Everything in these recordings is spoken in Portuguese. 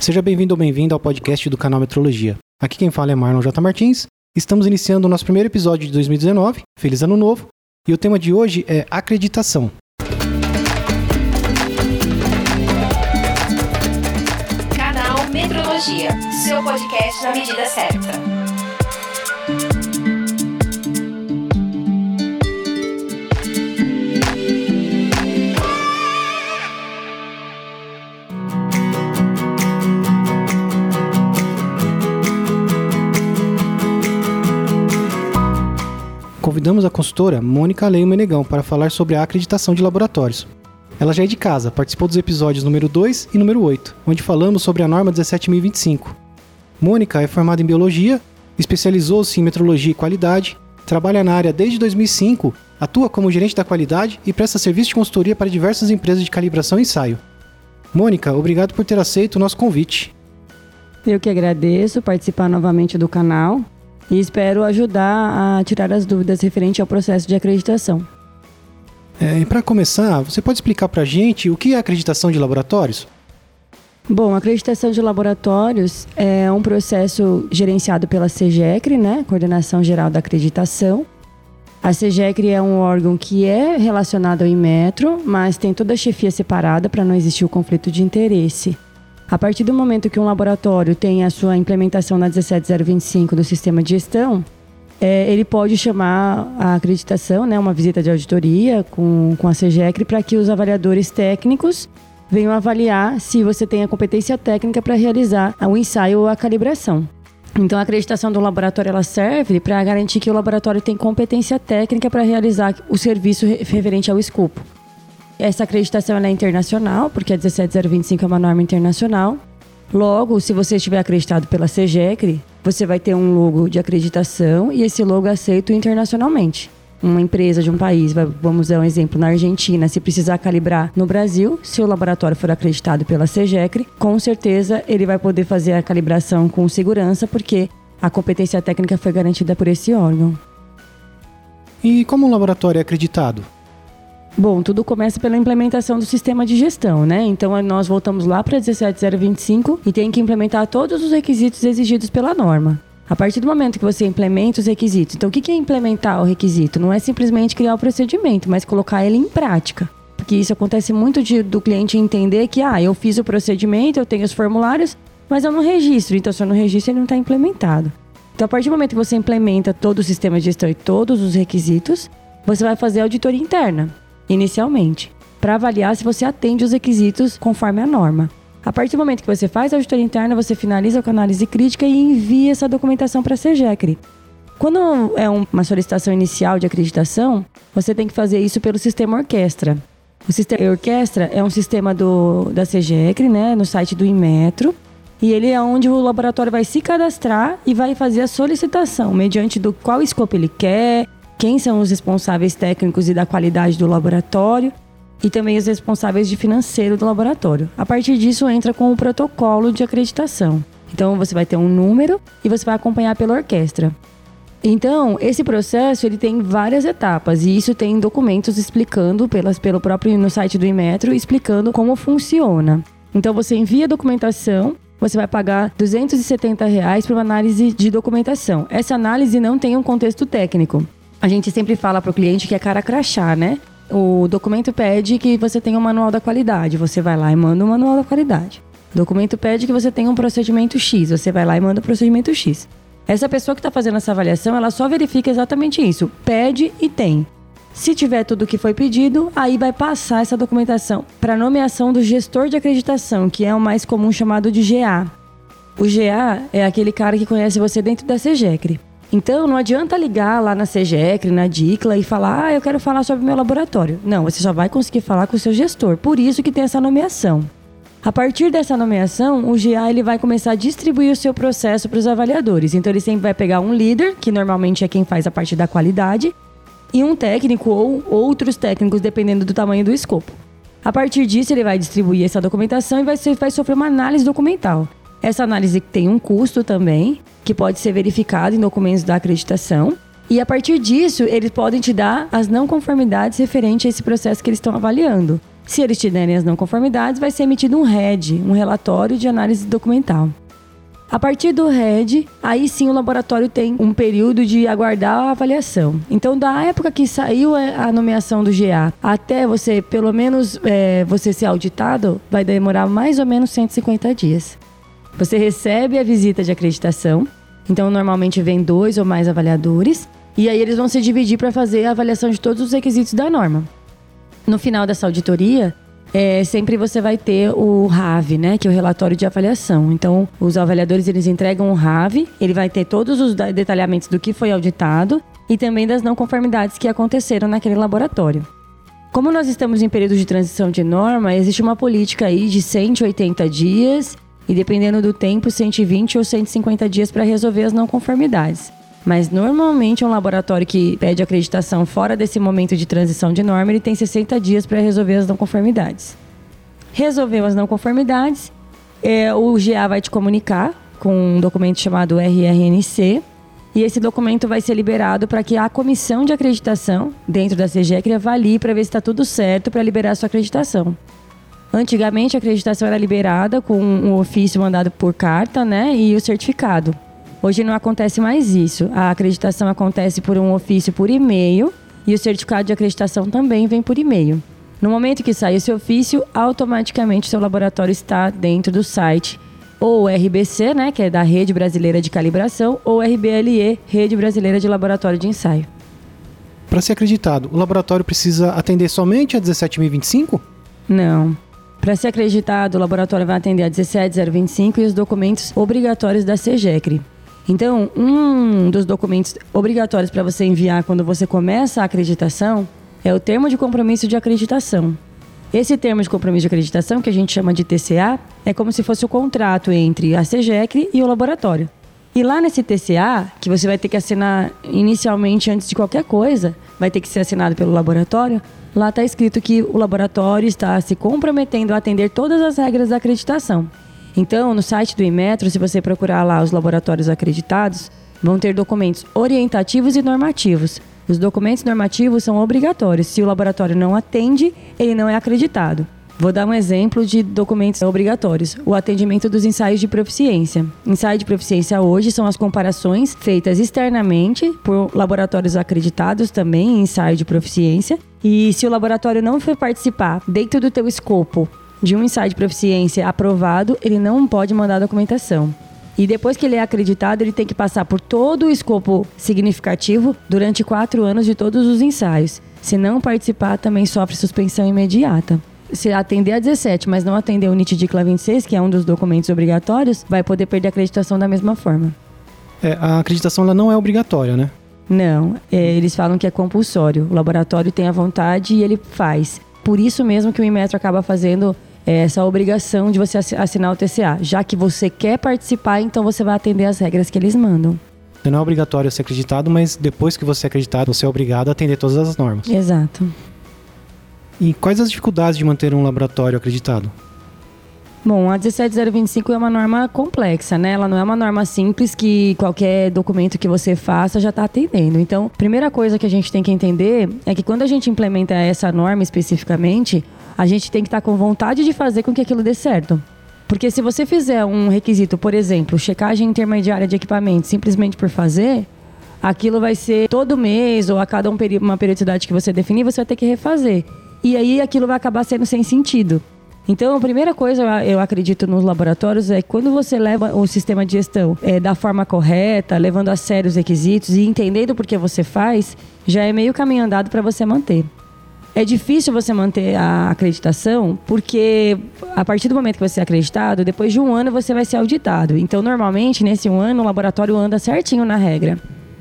Seja bem-vindo ou bem-vinda ao podcast do canal Metrologia. Aqui quem fala é Marlon J. Martins. Estamos iniciando o nosso primeiro episódio de 2019. Feliz Ano Novo! E o tema de hoje é acreditação. Canal Metrologia, seu podcast na medida certa. Convidamos a consultora Mônica Leio Menegão para falar sobre a acreditação de laboratórios. Ela já é de casa, participou dos episódios número 2 e número 8, onde falamos sobre a norma 17025. Mônica é formada em biologia, especializou-se em metrologia e qualidade, trabalha na área desde 2005, atua como gerente da qualidade e presta serviço de consultoria para diversas empresas de calibração e ensaio. Mônica, obrigado por ter aceito o nosso convite. Eu que agradeço participar novamente do canal e espero ajudar a tirar as dúvidas referente ao processo de acreditação. É, e para começar, você pode explicar para a gente o que é acreditação de laboratórios? Bom, a acreditação de laboratórios é um processo gerenciado pela CGECRE, né, Coordenação Geral da Acreditação. A CGECRE é um órgão que é relacionado ao Inmetro, mas tem toda a chefia separada para não existir o conflito de interesse. A partir do momento que um laboratório tem a sua implementação na 17025 do sistema de gestão, é, ele pode chamar a acreditação, né, uma visita de auditoria com, com a CGECRE para que os avaliadores técnicos venham avaliar se você tem a competência técnica para realizar o ensaio ou a calibração. Então, a acreditação do laboratório ela serve para garantir que o laboratório tem competência técnica para realizar o serviço referente ao escopo. Essa acreditação é internacional, porque a 17025 é uma norma internacional. Logo, se você estiver acreditado pela CGECRE, você vai ter um logo de acreditação e esse logo é aceito internacionalmente. Uma empresa de um país, vamos dar um exemplo, na Argentina, se precisar calibrar no Brasil, se o laboratório for acreditado pela CGECRE, com certeza ele vai poder fazer a calibração com segurança, porque a competência técnica foi garantida por esse órgão. E como um laboratório é acreditado? Bom, tudo começa pela implementação do sistema de gestão, né? Então nós voltamos lá para 17025 e tem que implementar todos os requisitos exigidos pela norma. A partir do momento que você implementa os requisitos, então o que é implementar o requisito? Não é simplesmente criar o procedimento, mas colocar ele em prática. Porque isso acontece muito de, do cliente entender que, ah, eu fiz o procedimento, eu tenho os formulários, mas eu não registro. Então, se eu não registro, ele não está implementado. Então, a partir do momento que você implementa todo o sistema de gestão e todos os requisitos, você vai fazer a auditoria interna inicialmente, para avaliar se você atende os requisitos conforme a norma. A partir do momento que você faz a auditoria interna, você finaliza com a análise crítica e envia essa documentação para a CGECRE. Quando é uma solicitação inicial de acreditação, você tem que fazer isso pelo sistema orquestra. O sistema orquestra é um sistema do, da CGECRE, né, no site do Inmetro, e ele é onde o laboratório vai se cadastrar e vai fazer a solicitação, mediante do qual escopo ele quer, quem são os responsáveis técnicos e da qualidade do laboratório e também os responsáveis de financeiro do laboratório. A partir disso, entra com o protocolo de acreditação. Então, você vai ter um número e você vai acompanhar pela orquestra. Então, esse processo ele tem várias etapas e isso tem documentos explicando pelas, pelo próprio no site do Inmetro explicando como funciona. Então, você envia a documentação você vai pagar 270 reais para uma análise de documentação. Essa análise não tem um contexto técnico. A gente sempre fala para o cliente que é cara crachá, né? O documento pede que você tenha um manual da qualidade. Você vai lá e manda o um manual da qualidade. O documento pede que você tenha um procedimento X. Você vai lá e manda o procedimento X. Essa pessoa que está fazendo essa avaliação, ela só verifica exatamente isso. Pede e tem. Se tiver tudo o que foi pedido, aí vai passar essa documentação para nomeação do gestor de acreditação, que é o mais comum chamado de GA. O GA é aquele cara que conhece você dentro da CGECRE. Então não adianta ligar lá na CGECRE, na DICLA e falar, ah, eu quero falar sobre meu laboratório. Não, você só vai conseguir falar com o seu gestor. Por isso que tem essa nomeação. A partir dessa nomeação, o GA ele vai começar a distribuir o seu processo para os avaliadores. Então ele sempre vai pegar um líder, que normalmente é quem faz a parte da qualidade, e um técnico ou outros técnicos, dependendo do tamanho do escopo. A partir disso, ele vai distribuir essa documentação e vai, ser, vai sofrer uma análise documental. Essa análise tem um custo também, que pode ser verificado em documentos da acreditação. E a partir disso, eles podem te dar as não conformidades referentes a esse processo que eles estão avaliando. Se eles te derem as não conformidades, vai ser emitido um RED, um relatório de análise documental. A partir do RED, aí sim o laboratório tem um período de aguardar a avaliação. Então, da época que saiu a nomeação do GA até você, pelo menos, é, você ser auditado, vai demorar mais ou menos 150 dias. Você recebe a visita de acreditação, então normalmente vem dois ou mais avaliadores, e aí eles vão se dividir para fazer a avaliação de todos os requisitos da norma. No final dessa auditoria, é, sempre você vai ter o RAV, né, que é o relatório de avaliação. Então, os avaliadores eles entregam o RAV, ele vai ter todos os detalhamentos do que foi auditado e também das não conformidades que aconteceram naquele laboratório. Como nós estamos em período de transição de norma, existe uma política aí de 180 dias e dependendo do tempo, 120 ou 150 dias para resolver as não conformidades. Mas normalmente um laboratório que pede acreditação fora desse momento de transição de norma, ele tem 60 dias para resolver as não conformidades. Resolveu as não conformidades, é, o GA vai te comunicar com um documento chamado RRNC, e esse documento vai ser liberado para que a comissão de acreditação dentro da CGECRE avalie para ver se está tudo certo para liberar a sua acreditação. Antigamente a acreditação era liberada com um ofício mandado por carta, né, e o certificado. Hoje não acontece mais isso. A acreditação acontece por um ofício por e-mail e o certificado de acreditação também vem por e-mail. No momento que sai esse ofício, automaticamente seu laboratório está dentro do site ou RBC, né, que é da Rede Brasileira de Calibração, ou RBLE, Rede Brasileira de Laboratório de Ensaio. Para ser acreditado, o laboratório precisa atender somente a 17.025? Não. Para ser acreditado, o laboratório vai atender a 17025 e os documentos obrigatórios da CEGECRE. Então, um dos documentos obrigatórios para você enviar quando você começa a acreditação é o termo de compromisso de acreditação. Esse termo de compromisso de acreditação, que a gente chama de TCA, é como se fosse o contrato entre a CEGECRE e o laboratório. E lá nesse TCA, que você vai ter que assinar inicialmente antes de qualquer coisa, vai ter que ser assinado pelo laboratório, lá está escrito que o laboratório está se comprometendo a atender todas as regras da acreditação. Então, no site do Inmetro, se você procurar lá os laboratórios acreditados, vão ter documentos orientativos e normativos. Os documentos normativos são obrigatórios. Se o laboratório não atende, ele não é acreditado. Vou dar um exemplo de documentos obrigatórios. O atendimento dos ensaios de proficiência. Ensaio de proficiência hoje são as comparações feitas externamente por laboratórios acreditados também em ensaio de proficiência. E se o laboratório não for participar dentro do teu escopo de um ensaio de proficiência aprovado, ele não pode mandar documentação. E depois que ele é acreditado, ele tem que passar por todo o escopo significativo durante quatro anos de todos os ensaios. Se não participar, também sofre suspensão imediata. Se atender a 17, mas não atender o NIT-DICLA 26, que é um dos documentos obrigatórios, vai poder perder a acreditação da mesma forma. É, a acreditação ela não é obrigatória, né? Não, é, eles falam que é compulsório. O laboratório tem a vontade e ele faz. Por isso mesmo que o Inmetro acaba fazendo é, essa obrigação de você assinar o TCA. Já que você quer participar, então você vai atender as regras que eles mandam. Não é obrigatório ser acreditado, mas depois que você é acreditado, você é obrigado a atender todas as normas. Exato. E quais as dificuldades de manter um laboratório acreditado? Bom, a 17025 é uma norma complexa, né? Ela não é uma norma simples que qualquer documento que você faça já está atendendo. Então, primeira coisa que a gente tem que entender é que quando a gente implementa essa norma especificamente, a gente tem que estar tá com vontade de fazer com que aquilo dê certo. Porque se você fizer um requisito, por exemplo, checagem intermediária de equipamento, simplesmente por fazer, aquilo vai ser todo mês ou a cada um uma periodicidade que você definir, você vai ter que refazer. E aí aquilo vai acabar sendo sem sentido. Então, a primeira coisa, eu acredito nos laboratórios, é quando você leva o sistema de gestão é, da forma correta, levando a sério os requisitos e entendendo por que você faz, já é meio caminho andado para você manter. É difícil você manter a acreditação, porque a partir do momento que você é acreditado, depois de um ano você vai ser auditado. Então, normalmente, nesse um ano, o laboratório anda certinho na regra.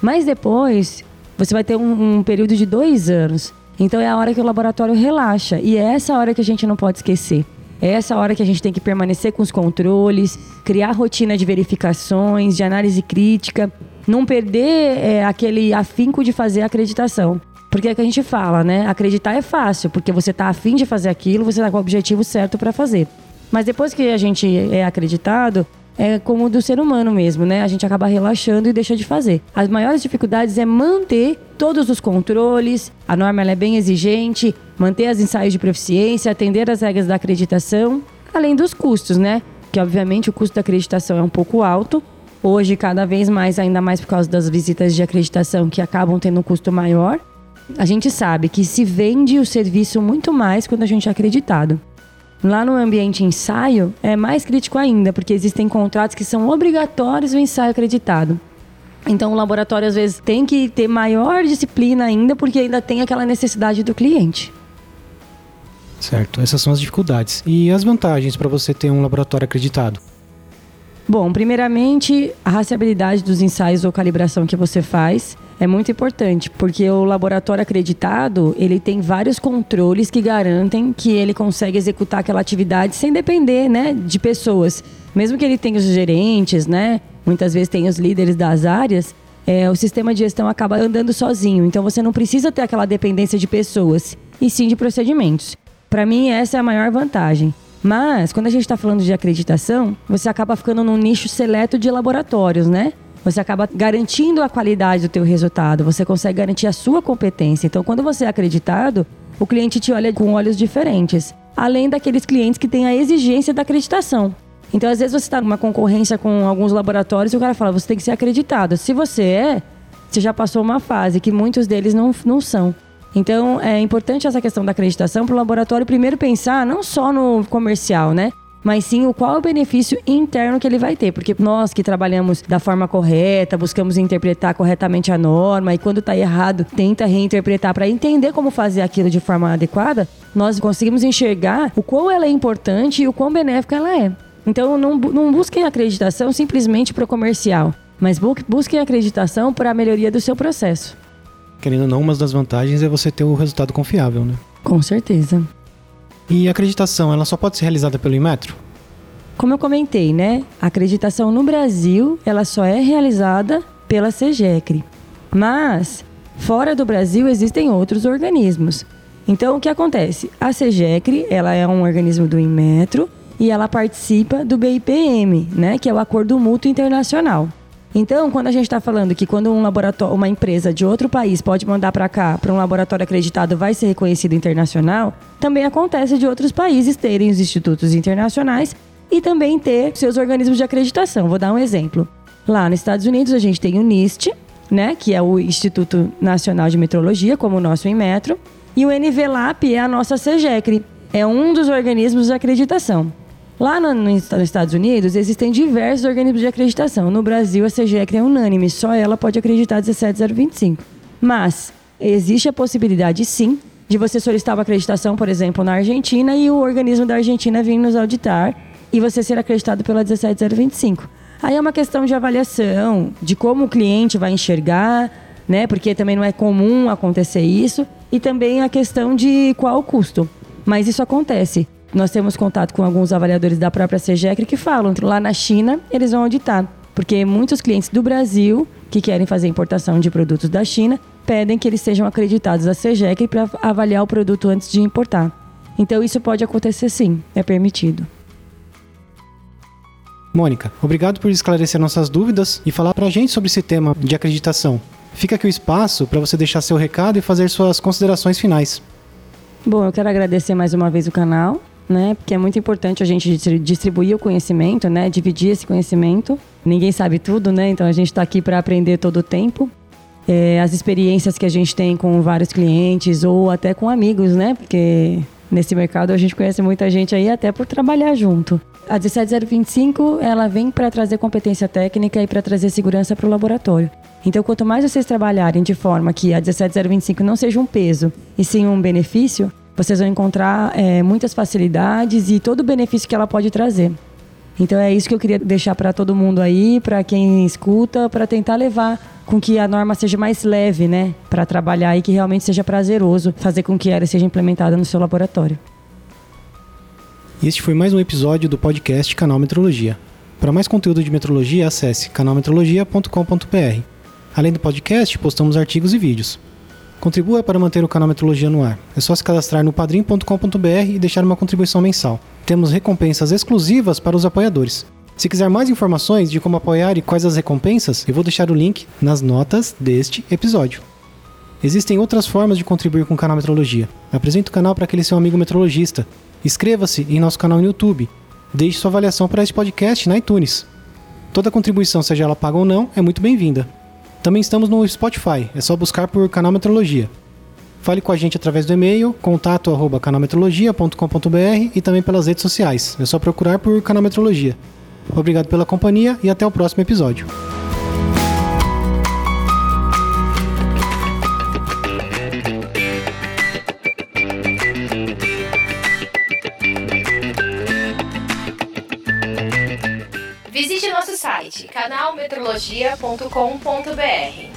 Mas depois, você vai ter um, um período de dois anos. Então, é a hora que o laboratório relaxa. E é essa hora que a gente não pode esquecer. É essa hora que a gente tem que permanecer com os controles, criar rotina de verificações, de análise crítica, não perder é, aquele afinco de fazer a acreditação. Porque é que a gente fala, né? Acreditar é fácil, porque você tá afim de fazer aquilo, você tá com o objetivo certo para fazer. Mas depois que a gente é acreditado, é como do ser humano mesmo, né? A gente acaba relaxando e deixa de fazer. As maiores dificuldades é manter todos os controles, a norma é bem exigente, manter os ensaios de proficiência, atender as regras da acreditação, além dos custos, né? Que obviamente o custo da acreditação é um pouco alto. Hoje, cada vez mais, ainda mais por causa das visitas de acreditação que acabam tendo um custo maior. A gente sabe que se vende o serviço muito mais quando a gente é acreditado. Lá no ambiente ensaio é mais crítico ainda, porque existem contratos que são obrigatórios o ensaio acreditado. Então o laboratório às vezes tem que ter maior disciplina ainda, porque ainda tem aquela necessidade do cliente. Certo, essas são as dificuldades. E as vantagens para você ter um laboratório acreditado? Bom, primeiramente, a rastreabilidade dos ensaios ou calibração que você faz é muito importante, porque o laboratório acreditado, ele tem vários controles que garantem que ele consegue executar aquela atividade sem depender, né, de pessoas. Mesmo que ele tenha os gerentes, né, muitas vezes tem os líderes das áreas, é, o sistema de gestão acaba andando sozinho. Então você não precisa ter aquela dependência de pessoas, e sim de procedimentos. Para mim, essa é a maior vantagem. Mas, quando a gente está falando de acreditação, você acaba ficando num nicho seleto de laboratórios, né? Você acaba garantindo a qualidade do teu resultado, você consegue garantir a sua competência. Então, quando você é acreditado, o cliente te olha com olhos diferentes, além daqueles clientes que têm a exigência da acreditação. Então, às vezes você está numa concorrência com alguns laboratórios e o cara fala, você tem que ser acreditado. Se você é, você já passou uma fase que muitos deles não, não são. Então, é importante essa questão da acreditação para o laboratório primeiro pensar não só no comercial, né? Mas sim o qual é o benefício interno que ele vai ter. Porque nós que trabalhamos da forma correta, buscamos interpretar corretamente a norma, e quando está errado, tenta reinterpretar para entender como fazer aquilo de forma adequada, nós conseguimos enxergar o quão ela é importante e o quão benéfica ela é. Então, não, não busquem acreditação simplesmente para o comercial, mas busquem acreditação para a melhoria do seu processo. Querendo ou não, uma das vantagens é você ter o resultado confiável, né? Com certeza. E a acreditação, ela só pode ser realizada pelo Inmetro? Como eu comentei, né? A acreditação no Brasil, ela só é realizada pela CEGECRE. Mas, fora do Brasil, existem outros organismos. Então, o que acontece? A CEGECRE, ela é um organismo do Inmetro e ela participa do BIPM, né? Que é o Acordo Mútuo Internacional. Então, quando a gente está falando que quando um laboratório, uma empresa de outro país pode mandar para cá, para um laboratório acreditado, vai ser reconhecido internacional, também acontece de outros países terem os institutos internacionais e também ter seus organismos de acreditação. Vou dar um exemplo. Lá nos Estados Unidos, a gente tem o NIST, né, que é o Instituto Nacional de Metrologia, como o nosso Inmetro, e o NVLAP é a nossa CEGECRE, é um dos organismos de acreditação. Lá no, no, nos Estados Unidos, existem diversos organismos de acreditação. No Brasil, a CGEC é unânime, só ela pode acreditar 17025. Mas existe a possibilidade, sim, de você solicitar uma acreditação, por exemplo, na Argentina e o organismo da Argentina vir nos auditar e você ser acreditado pela 17025. Aí é uma questão de avaliação, de como o cliente vai enxergar, né? Porque também não é comum acontecer isso, e também a questão de qual o custo. Mas isso acontece. Nós temos contato com alguns avaliadores da própria CEGEC que falam que lá na China eles vão auditar, porque muitos clientes do Brasil que querem fazer importação de produtos da China pedem que eles sejam acreditados à CEGEC para avaliar o produto antes de importar. Então isso pode acontecer sim, é permitido. Mônica, obrigado por esclarecer nossas dúvidas e falar para a gente sobre esse tema de acreditação. Fica aqui o espaço para você deixar seu recado e fazer suas considerações finais. Bom, eu quero agradecer mais uma vez o canal né? Porque é muito importante a gente distribuir o conhecimento, né? Dividir esse conhecimento. Ninguém sabe tudo, né? Então a gente está aqui para aprender todo o tempo. É, as experiências que a gente tem com vários clientes ou até com amigos, né? Porque nesse mercado a gente conhece muita gente aí até por trabalhar junto. A 17025 ela vem para trazer competência técnica e para trazer segurança para o laboratório. Então, quanto mais vocês trabalharem de forma que a 17025 não seja um peso e sim um benefício, vocês vão encontrar é, muitas facilidades e todo o benefício que ela pode trazer. Então é isso que eu queria deixar para todo mundo aí, para quem escuta, para tentar levar com que a norma seja mais leve, né, para trabalhar e que realmente seja prazeroso fazer com que ela seja implementada no seu laboratório. Este foi mais um episódio do podcast Canal Metrologia. Para mais conteúdo de metrologia, acesse canalmetrologia.com.br. Além do podcast, postamos artigos e vídeos. Contribua para manter o canal Metrologia no ar. É só se cadastrar no padrim.com.br e deixar uma contribuição mensal. Temos recompensas exclusivas para os apoiadores. Se quiser mais informações de como apoiar e quais as recompensas, eu vou deixar o link nas notas deste episódio. Existem outras formas de contribuir com o canal Metrologia. Apresente o canal para aquele seu amigo metrologista. Inscreva-se em nosso canal no YouTube. Deixe sua avaliação para este podcast na iTunes. Toda contribuição, seja ela paga ou não, é muito bem-vinda. Também estamos no Spotify, é só buscar por canal Metrologia. Fale com a gente através do e-mail contato@canalmetrologia.com.br e também pelas redes sociais. É só procurar por Canal Metrologia. Obrigado pela companhia e até o próximo episódio. Site canalmetrologia.com.br.